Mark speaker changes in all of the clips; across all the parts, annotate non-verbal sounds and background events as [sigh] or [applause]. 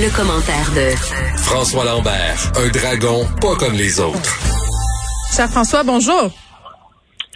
Speaker 1: Le, commentaire de
Speaker 2: François Lambert, un dragon pas comme les autres.
Speaker 3: Cher François, bonjour.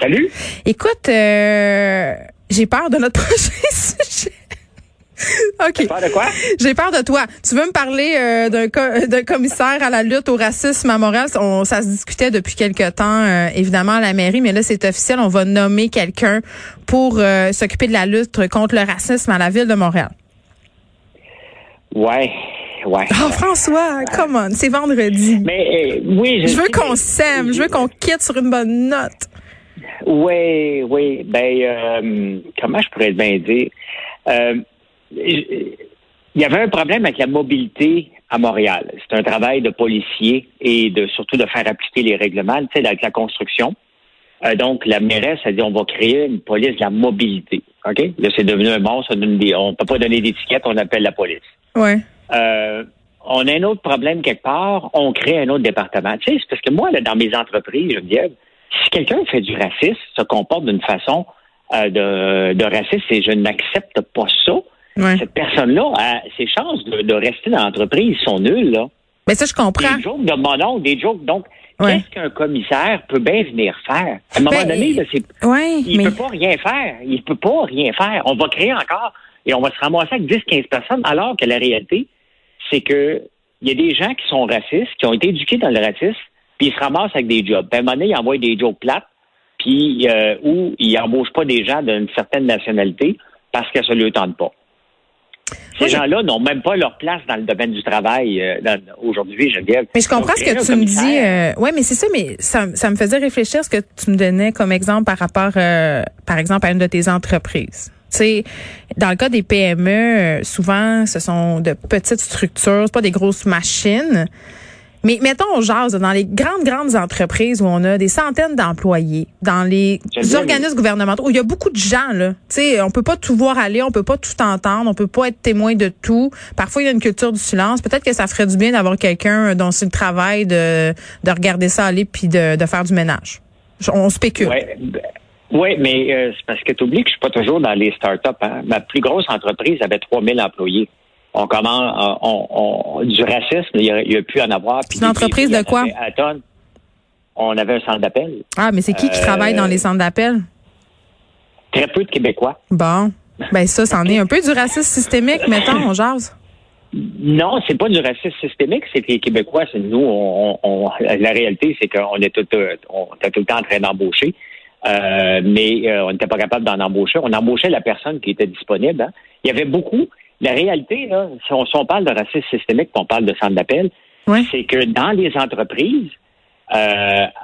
Speaker 4: Salut.
Speaker 3: Écoute, euh, j'ai peur de notre [laughs] prochain sujet. OK.
Speaker 4: Peur de quoi?
Speaker 3: J'ai peur de toi. Tu veux me parler euh, d'un co- d'un commissaire à la lutte au racisme à Montréal? On, ça se discutait depuis quelque temps, euh, évidemment, à la mairie, mais là, c'est officiel. On va nommer quelqu'un pour euh, s'occuper de la lutte contre le racisme à la ville de Montréal.
Speaker 4: Ouais, ouais.
Speaker 3: Oh, François, come on, c'est vendredi.
Speaker 4: Mais euh, oui,
Speaker 3: Je veux
Speaker 4: sais,
Speaker 3: qu'on s'aime, je veux qu'on quitte sur une bonne note.
Speaker 4: Oui, oui. Ben, euh, comment je pourrais bien dire? Euh, il y avait un problème avec la mobilité à Montréal. C'est un travail de policier et de surtout de faire appliquer les règlements, tu sais, avec la construction. Donc, la mairesse a dit on va créer une police de la mobilité. OK? Là, c'est devenu un monstre. On ne peut pas donner d'étiquette, on appelle la police.
Speaker 3: Ouais.
Speaker 4: Euh, on a un autre problème quelque part, on crée un autre département. Tu sais, c'est parce que moi, là, dans mes entreprises, je dis, si quelqu'un fait du racisme, se comporte d'une façon euh, de, de racisme et je n'accepte pas ça,
Speaker 3: Ouais.
Speaker 4: cette personne-là, a- ses chances de, de rester dans l'entreprise sont nulles. Là.
Speaker 3: Mais ça, je comprends.
Speaker 4: Des jokes de mon des jokes. Donc,
Speaker 3: Ouais.
Speaker 4: qu'est-ce qu'un commissaire peut bien venir faire? À un moment
Speaker 3: Ben,
Speaker 4: donné, là,
Speaker 3: Ouais,
Speaker 4: il
Speaker 3: mais
Speaker 4: peut pas rien faire. Il peut pas rien faire. On va créer encore et on va se ramasser avec 10-15 personnes, alors que la réalité, c'est que il y a des gens qui sont racistes, qui ont été éduqués dans le racisme, puis ils se ramassent avec des jobs. À un moment donné, ils envoient des jobs plates, puis euh, où ils embauchent pas des gens d'une certaine nationalité parce que ça ne leur tente pas. Ces gens-là n'ont même pas leur place dans le domaine du travail euh, aujourd'hui, Geneviève.
Speaker 3: Mais je comprends
Speaker 4: Donc,
Speaker 3: ce que tu me dis. Euh, ouais, mais c'est ça, mais ça, ça me faisait réfléchir ce que tu me donnais comme exemple par rapport, euh, par exemple, à une de tes entreprises. Tu sais, dans le cas des PME, euh, souvent, ce sont de petites structures, pas des grosses machines. Mais mettons, on jase dans les grandes, grandes entreprises où on a des centaines d'employés, dans les organismes gouvernementaux où il y a beaucoup de gens, là. Tu sais, on peut pas tout voir aller, on peut pas tout entendre, on peut pas être témoin de tout. Parfois, il y a une culture du silence. Peut-être que ça ferait du bien d'avoir quelqu'un dont c'est le travail de, de regarder ça aller puis de, de faire du ménage. On spécule.
Speaker 4: Ouais, ben, ouais, mais euh, c'est parce que tu oublies que je suis pas toujours dans les startups. Hein. Ma plus grosse entreprise avait 3000 employés. On commence on, on- du racisme, il y a, il y a pu en avoir.
Speaker 3: C'est une entreprise de quoi?
Speaker 4: avait À tonnes. On avait un centre d'appel.
Speaker 3: Ah, mais c'est qui qui
Speaker 4: Euh,
Speaker 3: travaille dans les centres d'appel?
Speaker 4: Très peu de Québécois.
Speaker 3: Bon. Ben ça, c'en est un peu du racisme systémique, mettons, on jase.
Speaker 4: Non, c'est pas du racisme systémique, c'est que les Québécois, c'est nous, on, on- la réalité, c'est qu'on est tout, euh, on était tout le temps en train d'embaucher, euh, mais euh, on n'était pas capable d'en embaucher. On embauchait la personne qui était disponible. hein. Il y avait beaucoup. La réalité, là, si on, si on parle de racisme systémique, on parle de centre d'appel,
Speaker 3: Ouais.
Speaker 4: c'est que dans les entreprises, euh,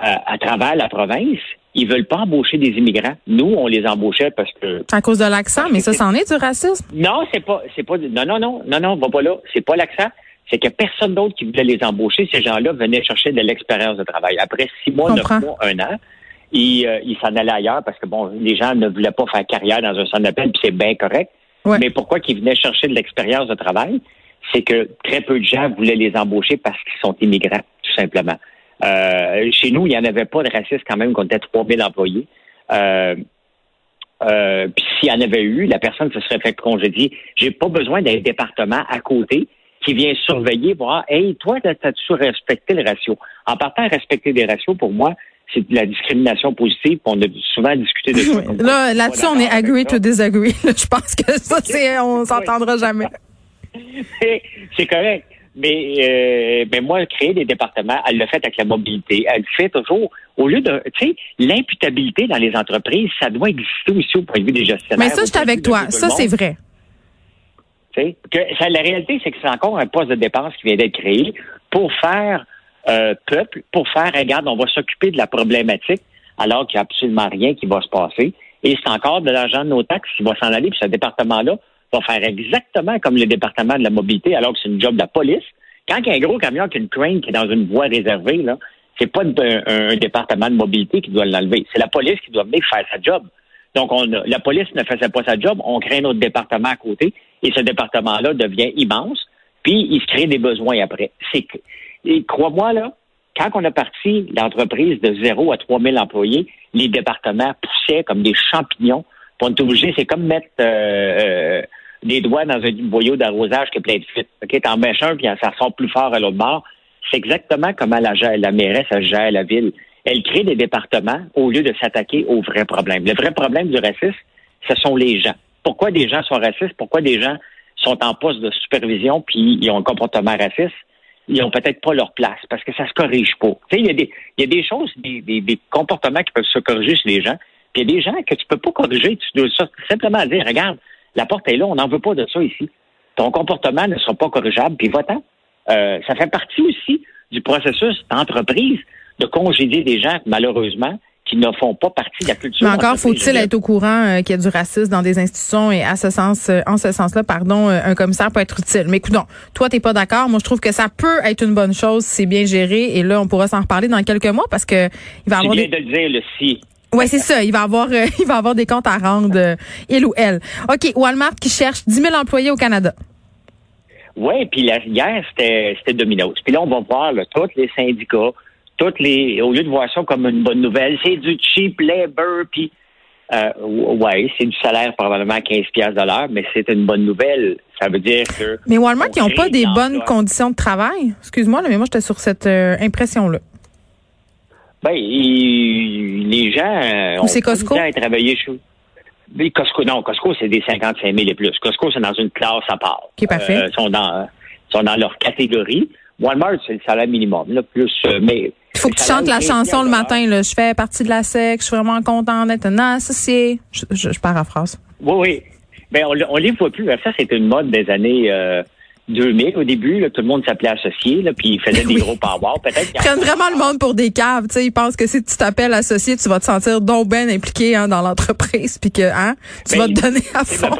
Speaker 4: à, à travers la province, ils veulent pas embaucher des immigrants. Nous, on les embauchait parce que
Speaker 3: À cause de l'accent, mais ça, c'en est du racisme.
Speaker 4: non, c'est pas, c'est pas, non, non, non, non, non, va pas là. C'est pas l'accent. C'est que personne d'autre qui voulait les embaucher. Ces gens-là venaient chercher de l'expérience de travail. Après six mois, neuf mois, un an, ils, euh, ils s'en allaient ailleurs parce que bon, les gens ne voulaient pas faire carrière dans un centre d'appel, puis c'est bien correct. Mais pourquoi qu'ils venaient chercher de l'expérience de travail? C'est que très peu de gens voulaient les embaucher parce qu'ils sont immigrants, tout simplement. Euh, chez nous, il n'y en avait pas de racisme quand même, qu'on était 3000 employés. Euh, euh, Puis s'il y en avait eu, la personne se serait fait congédier. J'ai pas besoin d'un département à côté qui vient surveiller, voir, hey, toi, t'as-tu respecté le ratio? En partant à respecter des ratios, pour moi, c'est de la discrimination positive. On a souvent discuté de ça.
Speaker 3: Là, là-dessus, on est agree to disagree. [laughs] Je pense que ça, c'est, on s'entendra jamais. [laughs]
Speaker 4: c'est correct. Mais, euh, mais moi, créer des départements, elle le fait avec la mobilité. Elle le fait toujours. Au lieu de, tu sais, l'imputabilité dans les entreprises, ça doit exister aussi au point de vue des gestionnaires.
Speaker 3: Mais ça, je suis avec toi. Ça, c'est vrai.
Speaker 4: Tu sais, que ça, la réalité, c'est que c'est encore un poste de dépense qui vient d'être créé pour faire euh, peuple, pour faire, regarde, on va s'occuper de la problématique alors qu'il n'y a absolument rien qui va se passer. Et c'est encore de l'argent de nos taxes qui va s'en aller, puis ce département-là va faire exactement comme le département de la mobilité, alors que c'est une job de la police. Quand il y a un gros camion qui a une crane qui est dans une voie réservée, là, c'est pas un, département de mobilité qui doit l'enlever. C'est la police qui doit venir faire sa job. Donc, on, la police ne faisait pas sa job, on crée notre département à côté, et ce département-là devient immense, puis il se crée des besoins après. C'est et crois-moi, là, quand on a parti l'entreprise de 0 à 3000 employés, les départements poussaient comme des champignons. Pour être obligé, c'est comme mettre euh, euh, des doigts dans un boyau d'arrosage qui est plein de fuite. OK, t'en mets un, puis ça sort plus fort à l'autre bord. C'est exactement comment la, la mairesse gère la ville. Elle crée des départements au lieu de s'attaquer aux vrais problèmes. Le vrai problème du racisme, ce sont les gens. Pourquoi des gens sont racistes? Pourquoi des gens sont en poste de supervision puis ils ont un comportement raciste? Ils ont peut-être pas leur place parce que ça se corrige pas. Il y a des, y a des choses, des, des, comportements qui peuvent se corriger chez les gens. Puis il y a des gens que tu peux pas corriger. Tu dois simplement dire, regarde, la porte est là, on n'en veut pas de ça ici. Ton comportement ne sera pas corrigeable, puis va-t'en. Euh, ça fait partie aussi du processus d'entreprise de congédier des gens, malheureusement, qui ne font pas partie de la culture.
Speaker 3: Mais encore faut-il être au courant euh, qu'il y a du racisme dans des institutions et à ce sens, euh, en ce sens-là, pardon, euh, un commissaire peut être utile. Mais écoute, toi t'es pas d'accord. Moi, je trouve que ça peut être une bonne chose si c'est bien géré. Et là, on pourra s'en reparler dans quelques mois parce que il va avoir.
Speaker 4: Des... de le dire le si.
Speaker 3: Ouais, c'est ça. Il va avoir, [laughs] il va avoir des comptes à rendre, il ou elle. Ok, Walmart qui cherche 10 000 employés au Canada.
Speaker 4: Oui, puis hier, c'était Domino's. Puis là, on va voir tous les syndicats, toutes les, au lieu de voir ça comme une bonne nouvelle, c'est du cheap labor, puis euh, ouais, c'est du salaire probablement 15 pièces de l'heure, mais c'est une bonne nouvelle. Ça veut dire que.
Speaker 3: Mais Walmart, ils n'ont pas des bonnes conditions de travail? Excuse-moi, mais moi, j'étais sur cette euh, impression-là.
Speaker 4: Ben, les gens euh,
Speaker 3: Ou c'est Costco?
Speaker 4: à travailler chez Costco, non, Costco, c'est des 55 000 et plus. Costco, c'est dans une classe à part.
Speaker 3: Qui parfait.
Speaker 4: Ils sont dans, sont dans leur catégorie. Walmart, c'est le salaire minimum, là, plus, mais
Speaker 3: il faut que tu chantes la chanson le matin. Là. Je fais partie de la SEC. Je suis vraiment content d'être un associé. Je, je, je paraphrase.
Speaker 4: Oui, oui. Ben, on, on les voit plus. Ça, c'était une mode des années euh, 2000 au début. Là, tout le monde s'appelait associé, là, puis ils faisaient [laughs] des gros power. Peut-être
Speaker 3: Ils prennent vraiment le monde pour des caves. sais, Ils pensent que si tu t'appelles associé, tu vas te sentir donc impliqué hein, dans l'entreprise, puis que hein, tu ben, vas te donner à fond.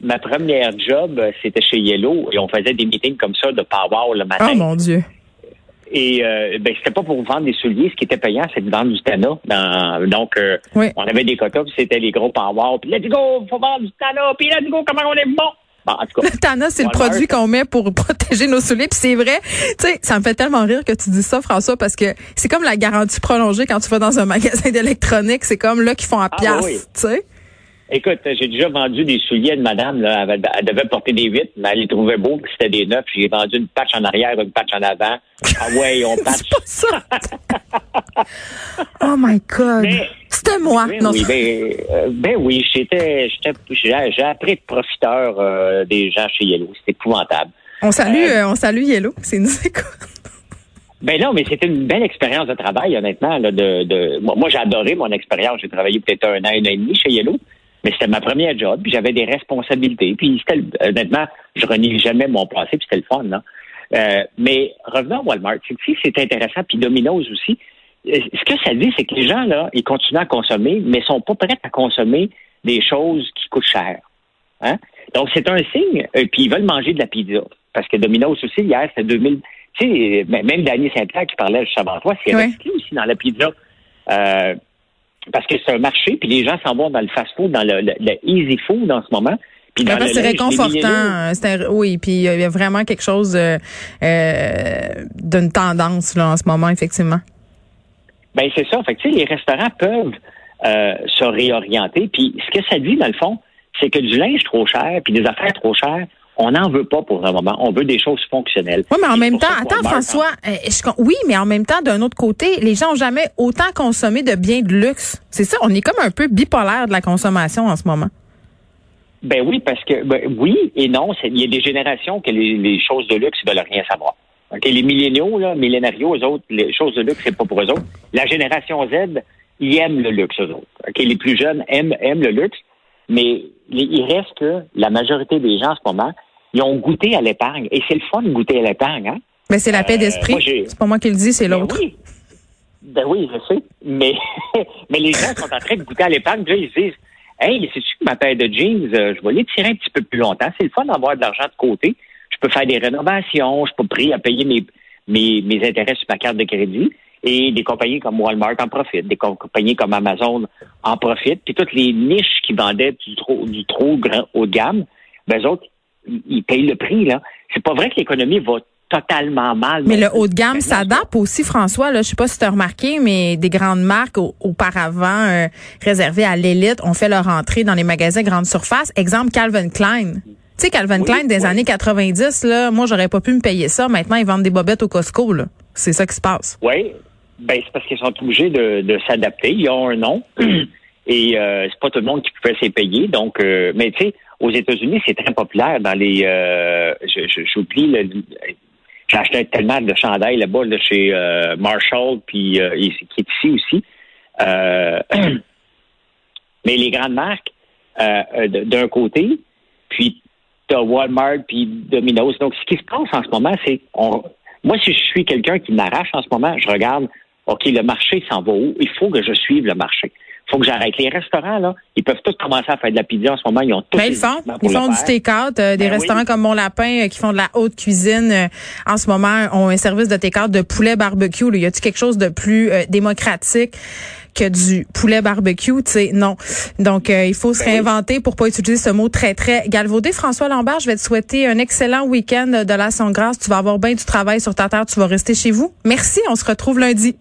Speaker 4: Ma, première job, euh, c'était chez Yellow, et on faisait des meetings comme ça de power le matin.
Speaker 3: Oh mon Dieu.
Speaker 4: Et euh, ben, c'était pas pour vendre des souliers. Ce qui était payant, c'était de vendre du Tana. Dans, donc, euh, on avait des quotas, c'était les gros power. Puis let's go, faut vendre du Tana. Puis let's go, comment on est bon? Bon, en tout cas,
Speaker 3: le [laughs] Tana, c'est le produit qu'on met pour [laughs] protéger nos souliers. Puis c'est vrai, tu sais, ça me fait tellement rire que tu dis ça, François, parce que c'est comme la garantie prolongée quand tu vas dans un [laughs] magasin d'électronique. C'est comme là qu'ils font à ah, pièce, tu sais.
Speaker 4: Écoute, j'ai déjà vendu des souliers à une madame, là, elle, devait porter des huit, mais elle les trouvait beaux, c'était des neufs. J'ai vendu une patch en arrière, une patch en avant. Ah ouais, on [laughs] patch.
Speaker 3: C'est pas ça. [laughs] oh my God. C'était moi.
Speaker 4: Ben, oui, ben, euh, ben, oui, j'étais, j'ai appris de profiteur euh, des gens chez Yellow. C'était épouvantable.
Speaker 3: On salue, euh, on salue Yellow, c'est nous écoute.
Speaker 4: Ben non, mais c'était une belle expérience de travail, honnêtement. Là, de, de... Moi, j'ai adoré mon expérience. J'ai travaillé peut-être un an, un an et demi chez Yellow. Mais c'était ma première job, puis j'avais des responsabilités. Puis c'était, honnêtement, je renie jamais mon passé, puis c'était le fun, là. Euh, mais revenons à Walmart, c'est c'est intéressant, puis Domino's aussi. Euh, ce que ça dit, c'est que les gens, là, ils continuent à consommer, mais sont pas prêts à consommer des choses qui coûtent cher. Hein? Donc, c'est un signe, euh, puis ils veulent manger de la pizza. Parce que Domino's aussi, hier, c'était 2000. Tu sais, même Daniel Saint-Pierre qui parlait juste avant toi, c'est resté aussi dans la pizza. Euh, parce que c'est un marché, puis les gens s'en vont dans le fast-food, dans le, easy food en ce moment.
Speaker 3: Puis c'est réconfortant. oui, puis il y a vraiment quelque chose euh, euh, d'une tendance là en ce moment, effectivement.
Speaker 4: Ben c'est ça. Fait que, les restaurants peuvent euh, se réorienter. Puis ce que ça dit, dans le fond, c'est que du linge trop cher, puis des affaires trop chères, on n'en veut pas pour un moment. On veut des choses fonctionnelles.
Speaker 3: Oui, mais en même temps, attends, François, euh, oui, mais en même temps, d'un autre côté, les gens n'ont jamais autant consommé de biens de luxe. C'est ça, on est comme un peu bipolaire de la consommation en ce moment.
Speaker 4: Ben oui, parce que ben, oui et non. Il y a des générations que les, choses de luxe ne veulent rien savoir. Les milléniaux, là, millénarios, eux autres, les choses de luxe, c'est pas pour eux autres. La génération Z, ils aiment le luxe, eux autres. Les plus jeunes aiment, aiment le luxe, mais il reste que la majorité des gens en ce moment, ils ont goûté à l'épargne. Et c'est le fun de goûter à l'épargne. Hein?
Speaker 3: Mais c'est la paix euh, d'esprit. c'est pas moi qui le dis, c'est ben l'autre.
Speaker 4: Ben oui. je sais. Mais, [laughs] mais les gens sont en train de goûter à l'épargne. ils se disent Hey, c'est-tu que ma paire de jeans, euh, je vais les tirer un petit peu plus longtemps. C'est le fun d'avoir de l'argent de côté. Je peux faire des rénovations, je peux prix à payer mes, mes, mes intérêts sur ma carte de crédit. Et des compagnies comme Walmart en profitent, des compagnies comme Amazon en profitent. Puis toutes les niches qui vendaient du trop, du trop grand haut de gamme, ben, eux autres, ils payent le prix, là. C'est pas vrai que l'économie va totalement mal.
Speaker 3: Mais le haut de gamme s'adapte aussi, François. Là, je sais pas si tu as remarqué, mais des grandes marques au- auparavant euh, réservées à l'élite ont fait leur entrée dans les magasins grande surface. Exemple, Calvin Klein. Tu sais, Calvin
Speaker 4: Oui,
Speaker 3: Klein des
Speaker 4: oui.
Speaker 3: années 90, là, moi, j'aurais pas pu me payer ça. Maintenant, ils vendent des bobettes au Costco. là. C'est ça qui se passe.
Speaker 4: Oui, ben c'est parce qu'ils sont obligés de, de s'adapter. Ils ont un nom [clears throat] et euh, c'est pas tout le monde qui pouvait s'y payer. Donc, euh, mais tu sais, aux États-Unis, c'est très populaire dans les. Euh, J'oublie le. Acheté tellement de chandails là-bas là, chez euh, Marshall, puis euh, qui est ici aussi. Euh, [clears throat] mais les grandes marques, d'un côté, puis t'as Walmart puis Domino's. Donc, ce qui se passe en ce moment, c'est moi, si je suis quelqu'un qui m'arrache en ce moment, je regarde, OK, le marché s'en va où? Il faut que je suive le marché. Faut que j'arrête. Les restaurants, là, ils peuvent tous commencer à faire de la pizza en ce moment. Ils ont tous
Speaker 3: Ben, ils font. Ils font du take-out. euh, des
Speaker 4: Ben oui.
Speaker 3: restaurants comme Mon Lapin euh, qui font de la haute cuisine euh, en ce moment ont un service de take-out de poulet barbecue. Là. Y a-t-il quelque chose de plus euh, démocratique que du poulet barbecue? Tu sais, non. Donc, euh, il faut se
Speaker 4: Ben
Speaker 3: réinventer pour pas utiliser ce mot très, très galvaudé. François Lambert, je vais te souhaiter un excellent week-end de l'Action Grâce. Tu vas avoir bien du travail sur ta terre. Tu vas rester chez vous. Merci. On se retrouve lundi.